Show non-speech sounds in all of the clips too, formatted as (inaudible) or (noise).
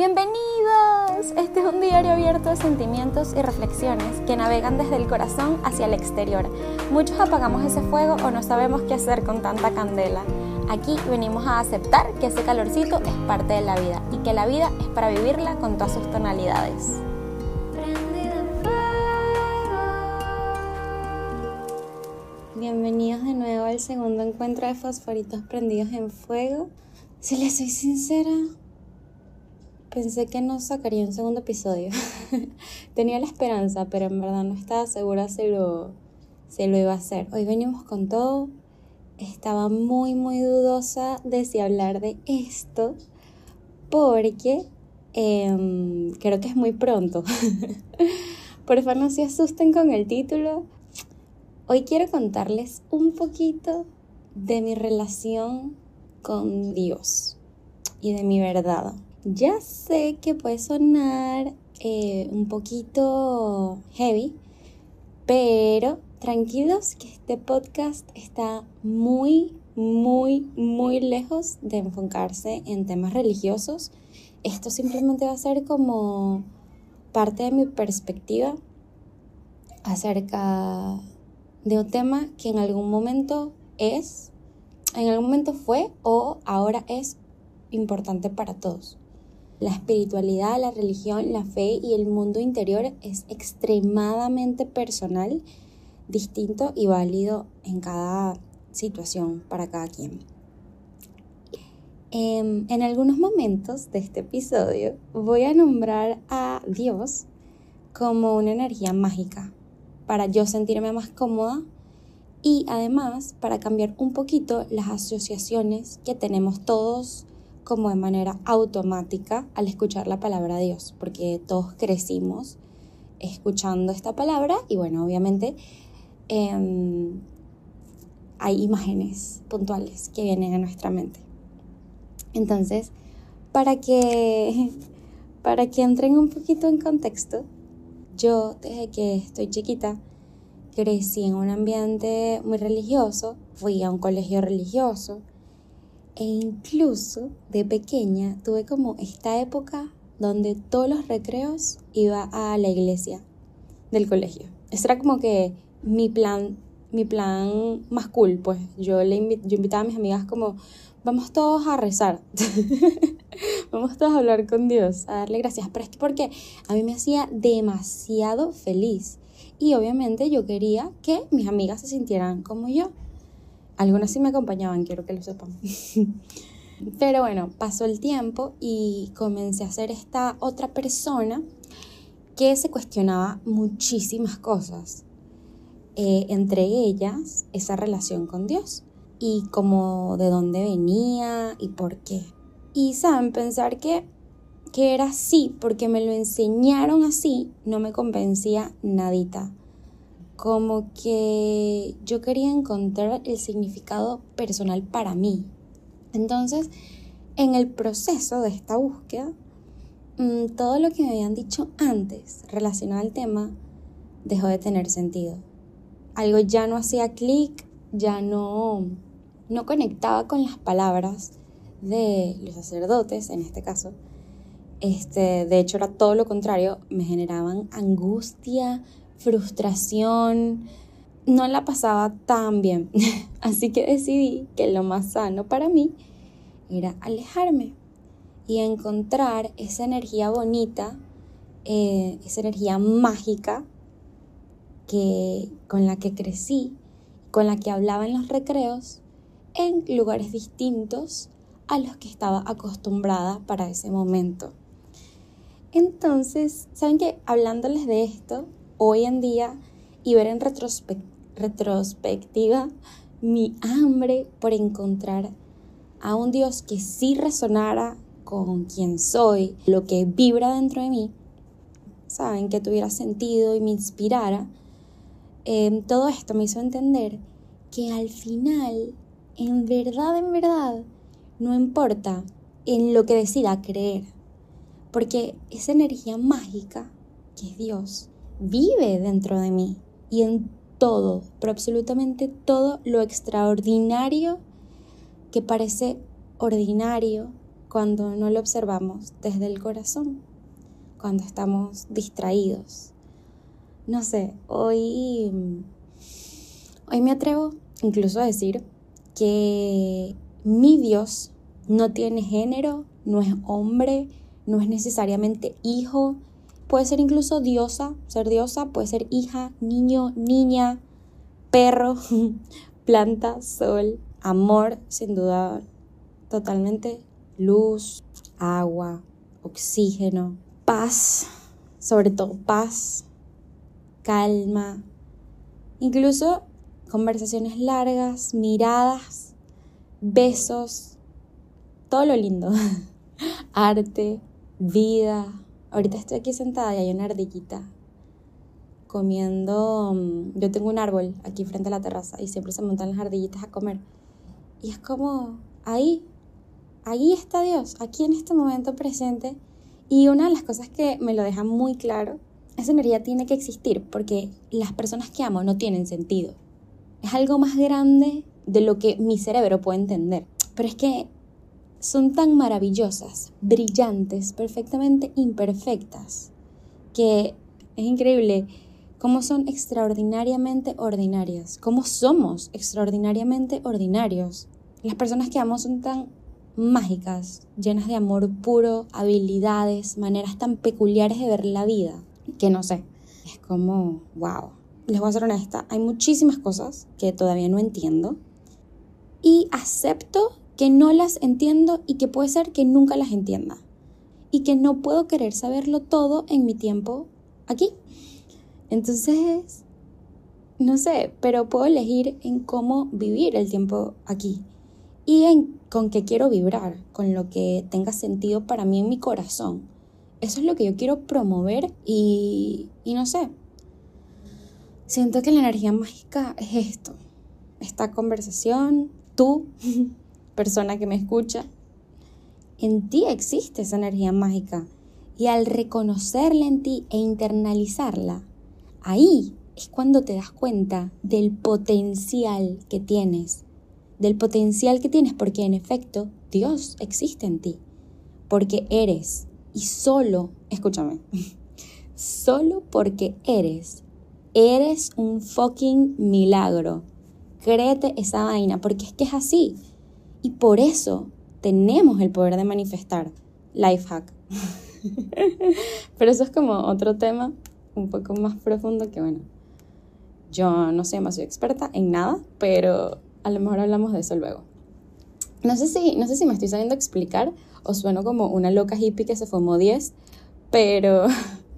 Bienvenidos. Este es un diario abierto de sentimientos y reflexiones que navegan desde el corazón hacia el exterior. Muchos apagamos ese fuego o no sabemos qué hacer con tanta candela. Aquí venimos a aceptar que ese calorcito es parte de la vida y que la vida es para vivirla con todas sus tonalidades. Bienvenidos de nuevo al segundo encuentro de fosforitos prendidos en fuego. Si les soy sincera, pensé que no sacaría un segundo episodio. (laughs) Tenía la esperanza, pero en verdad no estaba segura si lo, si lo iba a hacer. Hoy venimos con todo. Estaba muy, muy dudosa de si hablar de esto, porque em, creo que es muy pronto. (laughs) Por favor, no se asusten con el título. Hoy quiero contarles un poquito de mi relación con Dios y de mi verdad. Ya sé que puede sonar eh, un poquito heavy, pero tranquilos que este podcast está muy, muy, muy lejos de enfocarse en temas religiosos. Esto simplemente va a ser como parte de mi perspectiva acerca de un tema que en algún momento es, en algún momento fue o ahora es importante para todos. La espiritualidad, la religión, la fe y el mundo interior es extremadamente personal, distinto y válido en cada situación para cada quien. Em, en algunos momentos de este episodio voy a nombrar a Dios como una energía mágica para yo sentirme más cómoda y además para cambiar un poquito las asociaciones que tenemos todos como de manera automática al escuchar la palabra Dios, porque todos crecimos escuchando esta palabra y bueno, obviamente em, hay imágenes puntuales que vienen a nuestra mente. Entonces, para que, (laughs) para que entren un poquito en contexto, yo desde que estoy chiquita crecí en un ambiente muy religioso, fui a un colegio religioso, e incluso de pequeña tuve como esta época donde todos los recreos iba a la iglesia del colegio. Eso era como que mi plan, mi plan más cool, pues yo, le yo invitaba a mis amigas como, vamos todos a rezar, (laughs) vamos todos a hablar con Dios, a darle gracias, pero es que porque a mí me hacía demasiado feliz y obviamente yo quería que mis amigas se sintieran como yo. Algunas sí me acompañaban, quiero que lo sepan. (laughs) Pero bueno, pasó el tiempo y comencé a ser esta otra persona que se cuestionaba muchísimas cosas. Eh, entre ellas, esa relación con Dios y como de dónde venía y por qué. Y saben, pensar que, que era así porque me lo enseñaron así no me convencía nadita como que yo quería encontrar el significado personal para mí. Entonces, en el proceso de esta búsqueda, mm, todo lo que me habían dicho antes relacionado al tema dejó de tener sentido. Algo ya no hacía clic, ya no, no conectaba con las palabras de los sacerdotes, en este caso. Este, de hecho, era todo lo contrario, me generaban angustia, frustración, no la pasaba tan bien. (laughs) Así que decidí que lo más sano para mí era alejarme y encontrar esa energía bonita, eh, esa energía mágica que, con la que crecí, con la que hablaba en los recreos, en lugares distintos a los que estaba acostumbrada para ese momento. Entonces, ¿saben que Hablándoles de esto, hoy en día y ver en retrospectiva mi hambre por encontrar a un Dios que sí resonara con quien soy, lo que vibra dentro de mí, saben, que tuviera sentido y me inspirara, em, todo esto me hizo entender que al final, en verdad, en verdad, no importa en lo que decida creer, porque esa energía mágica, que es Dios, vive dentro de mí y en todo, pero absolutamente todo lo extraordinario que parece ordinario cuando no lo observamos desde el corazón, cuando estamos distraídos. No sé, hoy, hoy me atrevo incluso a decir que mi Dios no tiene género, no es hombre, no es necesariamente hijo, puede ser incluso diosa, ser diosa, puede ser hija, niño, niña, perro, (laughs) planta, sol, amor, sin duda, totalmente, luz, agua, oxígeno, paz, sobre todo paz, calma, incluso conversaciones largas, miradas, besos, todo lo lindo, (laughs) arte, vida. Ahorita estoy aquí sentada y hay una ardillita comiendo. Mm, yo tengo un árbol aquí frente a la terraza y siempre se montan las ardillitas a comer. Y es como ahí, ahí está Dios, aquí en este momento presente. Y una de las cosas que me lo deja muy claro, esa energía tiene que existir porque las personas que amo no tienen sentido. Es algo más grande de lo que mi cerebro puede entender. Pero es que son tan maravillosas, brillantes, perfectamente imperfectas, que es increíble cómo son extraordinariamente ordinarias, cómo somos extraordinariamente ordinarios. Las personas que amo son tan mágicas, llenas de amor puro, habilidades, maneras tan peculiares de ver la vida, que no sé, es como, wow. Les voy a ser honesta, hay muchísimas cosas que todavía no entiendo y acepto que no las entiendo y que puede ser que nunca las entienda y que no puedo querer saberlo todo en mi tiempo aquí. Entonces, no sé, pero puedo elegir en cómo vivir el tiempo aquí y en con qué quiero vibrar, con lo que tenga sentido para mí en mi corazón. Eso es lo que yo quiero promover y, y no sé. Siento que la energía mágica es esto, esta conversación, tú, (laughs) persona que me escucha, en ti existe esa energía mágica y al reconocerla en ti e internalizarla, Ahí es cuando te das cuenta del potencial que tienes, del potencial que tienes porque en efecto Dios existe en ti, porque eres y solo, escúchame, (laughs) solo porque eres, eres un fucking milagro. Créete esa vaina porque es que es así. Y por eso tenemos el poder de manifestar. Life hack. (laughs) Pero eso es como otro tema un poco más profundo que, bueno, yo no soy demasiado experta en nada, pero a lo mejor hablamos de eso luego. No sé si, no sé si me estoy sabiendo explicar o sueno como una loca hippie que se fumó 10, pero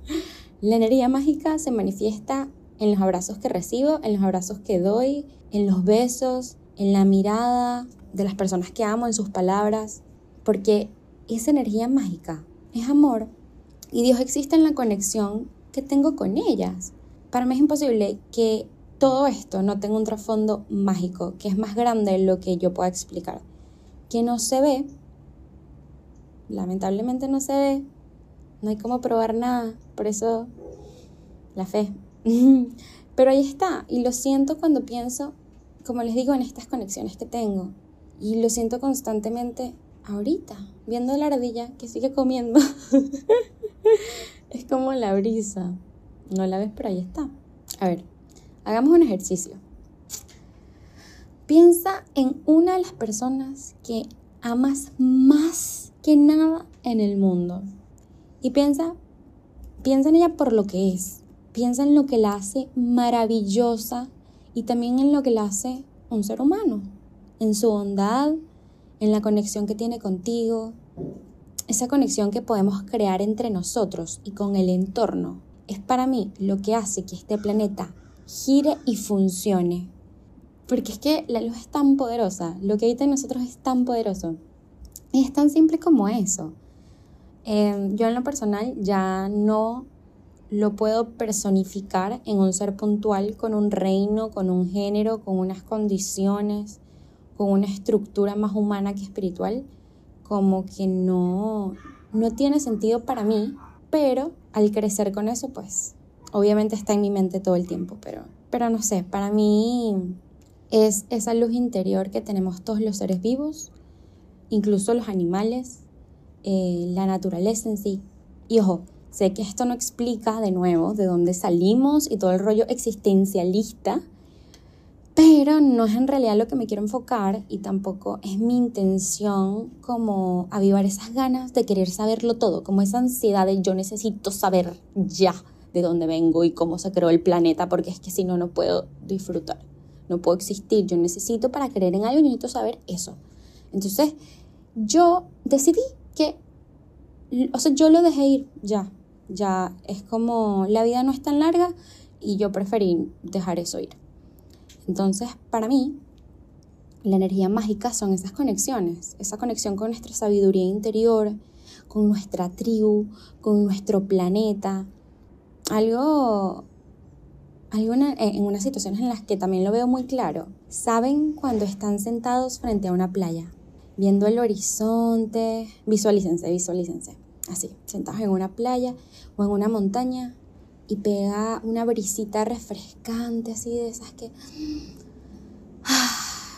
(laughs) la energía mágica se manifiesta en los abrazos que recibo, en los abrazos que doy, en los besos, en la mirada de las personas que amo, en sus palabras, porque esa energía mágica es amor y Dios existe en la conexión que tengo con ellas. Para mí es imposible que todo esto no tenga un trasfondo mágico, que es más grande de lo que yo pueda explicar, que no se ve, lamentablemente no se ve, no hay como probar nada, por eso la fe. (laughs) Pero ahí está, y lo siento cuando pienso, como les digo, en estas conexiones que tengo, y lo siento constantemente ahorita, viendo la ardilla que sigue comiendo. (laughs) Es como la brisa. No la ves, pero ahí está. A ver, hagamos un ejercicio. Piensa en una de las personas que amas más que nada en el mundo. Y piensa, piensa en ella por lo que es. Piensa en lo que la hace maravillosa y también en lo que la hace un ser humano. En su bondad, en la conexión que tiene contigo, esa conexión que podemos crear entre nosotros y con el entorno es para mí lo que hace que este planeta gire y funcione. Porque es que la luz es tan poderosa, lo que habita en nosotros es tan poderoso. Y es tan simple como eso. Em, yo en lo personal ya no lo puedo personificar en un ser puntual con un reino, con un género, con unas condiciones, con una estructura más humana que espiritual como que no, no tiene sentido para mí, pero al crecer con eso, pues obviamente está en mi mente todo el tiempo, pero, pero no sé, para mí es esa luz interior que tenemos todos los seres vivos, incluso los animales, eh, la naturaleza en sí. Y ojo, sé que esto no explica de nuevo de dónde salimos y todo el rollo existencialista, pero no es en realidad lo que me quiero enfocar y tampoco es mi intención como avivar esas ganas de querer saberlo todo, como esa ansiedad de yo necesito saber ya de dónde vengo y cómo se creó el planeta, porque es que si no, no puedo disfrutar, no puedo existir. Yo necesito para creer en algo, necesito saber eso. Entonces, yo decidí que, o sea, yo lo dejé ir ya, ya es como la vida no es tan larga y yo preferí dejar eso ir. Entonces, para mí, la energía mágica son esas conexiones, esa conexión con nuestra sabiduría interior, con nuestra tribu, con nuestro planeta. Algo, algo en, en unas situaciones en las que también lo veo muy claro. Saben cuando están sentados frente a una playa, viendo el horizonte, visualícense, visualícense, así, sentados en una playa o en una montaña y pega una brisita refrescante, así de esas que...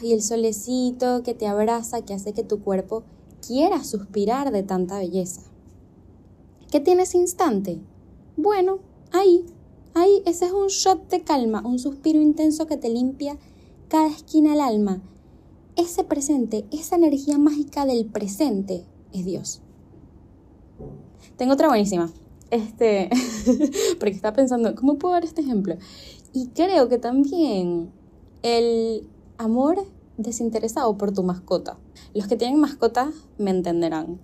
Y el solecito que te abraza, que hace que tu cuerpo quiera suspirar de tanta belleza. ¿Qué tiene ese instante? Bueno, ahí, ahí, ese es un shot de calma, un suspiro intenso que te limpia cada esquina del alma. Ese presente, esa energía mágica del presente es Dios. Tengo otra buenísima. Este, (laughs) porque estaba pensando, ¿cómo puedo dar este ejemplo? Y creo que también el amor desinteresado por tu mascota. Los que tienen mascotas me entenderán.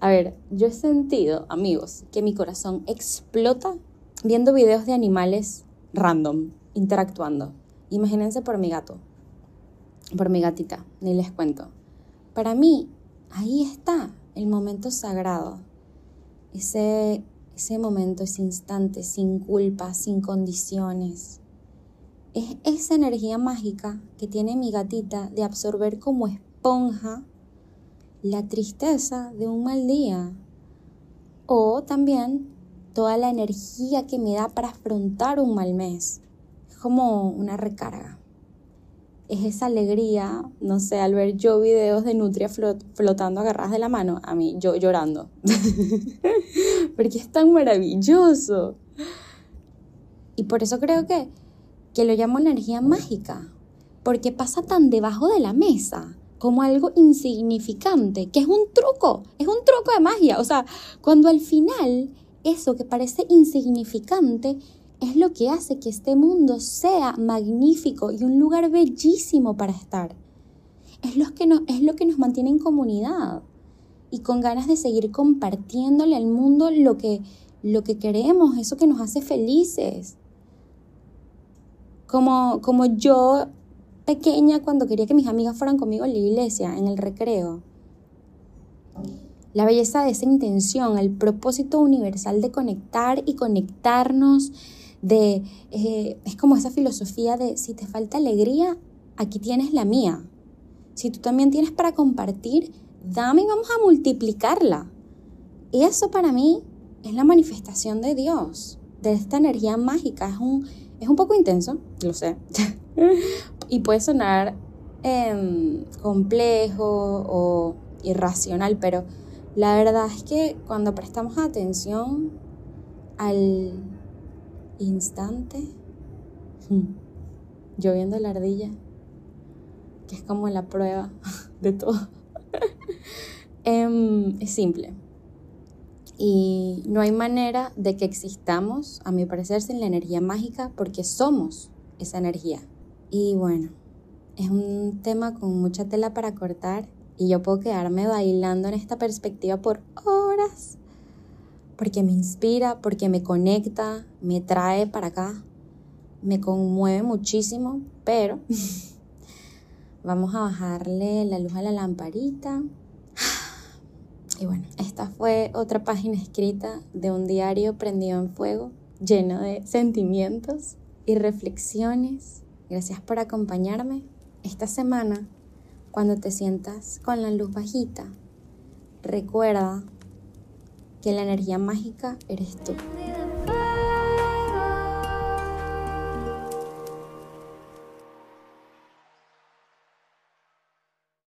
A ver, yo he sentido, amigos, que mi corazón explota viendo videos de animales random, interactuando. Imagínense por mi gato, por mi gatita, ni les cuento. Para mí, ahí está el momento sagrado, ese ese momento, ese instante, sin culpa, sin condiciones. Es esa energía mágica que tiene mi gatita de absorber como esponja la tristeza de un mal día. O también toda la energía que me da para afrontar un mal mes. Es como una recarga es esa alegría, no sé, al ver yo videos de Nutria flotando agarradas de la mano, a mí yo llorando. (laughs) Porque es tan maravilloso. Y por eso creo que, que lo llamo energía mágica. Porque pasa tan debajo de la mesa como algo insignificante, que es un truco, es un truco de magia. O sea, cuando al final eso que parece insignificante es lo que hace que este mundo sea magnífico y un lugar bellísimo para estar. Es lo que nos, es lo que nos mantiene en comunidad y con ganas de seguir compartiéndole al mundo lo que, lo que queremos, eso que nos hace felices. Como, como yo pequeña cuando quería que mis amigas fueran conmigo a la iglesia, en el recreo. La belleza de esa intención, el propósito universal de conectar y conectarnos de, eh, es como esa filosofía de si te falta alegría, aquí tienes la mía. Si tú también tienes para compartir, dame y vamos a multiplicarla. Y eso para mí es la manifestación de Dios, de esta energía mágica. Es un, es un poco intenso, lo sé. (laughs) y puede sonar em, complejo o irracional, pero la verdad es que cuando prestamos atención al instante, (laughs) yo viendo la ardilla, que es como la prueba (laughs) de todo. (laughs) Em, es simple. Y no hay manera de que existamos, a mi parecer, sin la energía mágica, porque somos esa energía. Y bueno, es un tema con mucha tela para cortar y yo puedo quedarme bailando en esta perspectiva por horas porque me inspira, porque me conecta, me trae para acá, me conmueve muchísimo, pero (laughs) vamos a bajarle la luz a la lamparita. (sighs) Y bueno, esta fue otra página escrita de un diario prendido en fuego, lleno de sentimientos y reflexiones. Gracias por acompañarme esta semana. Cuando te sientas con la luz bajita, recuerda que la energía mágica eres tú.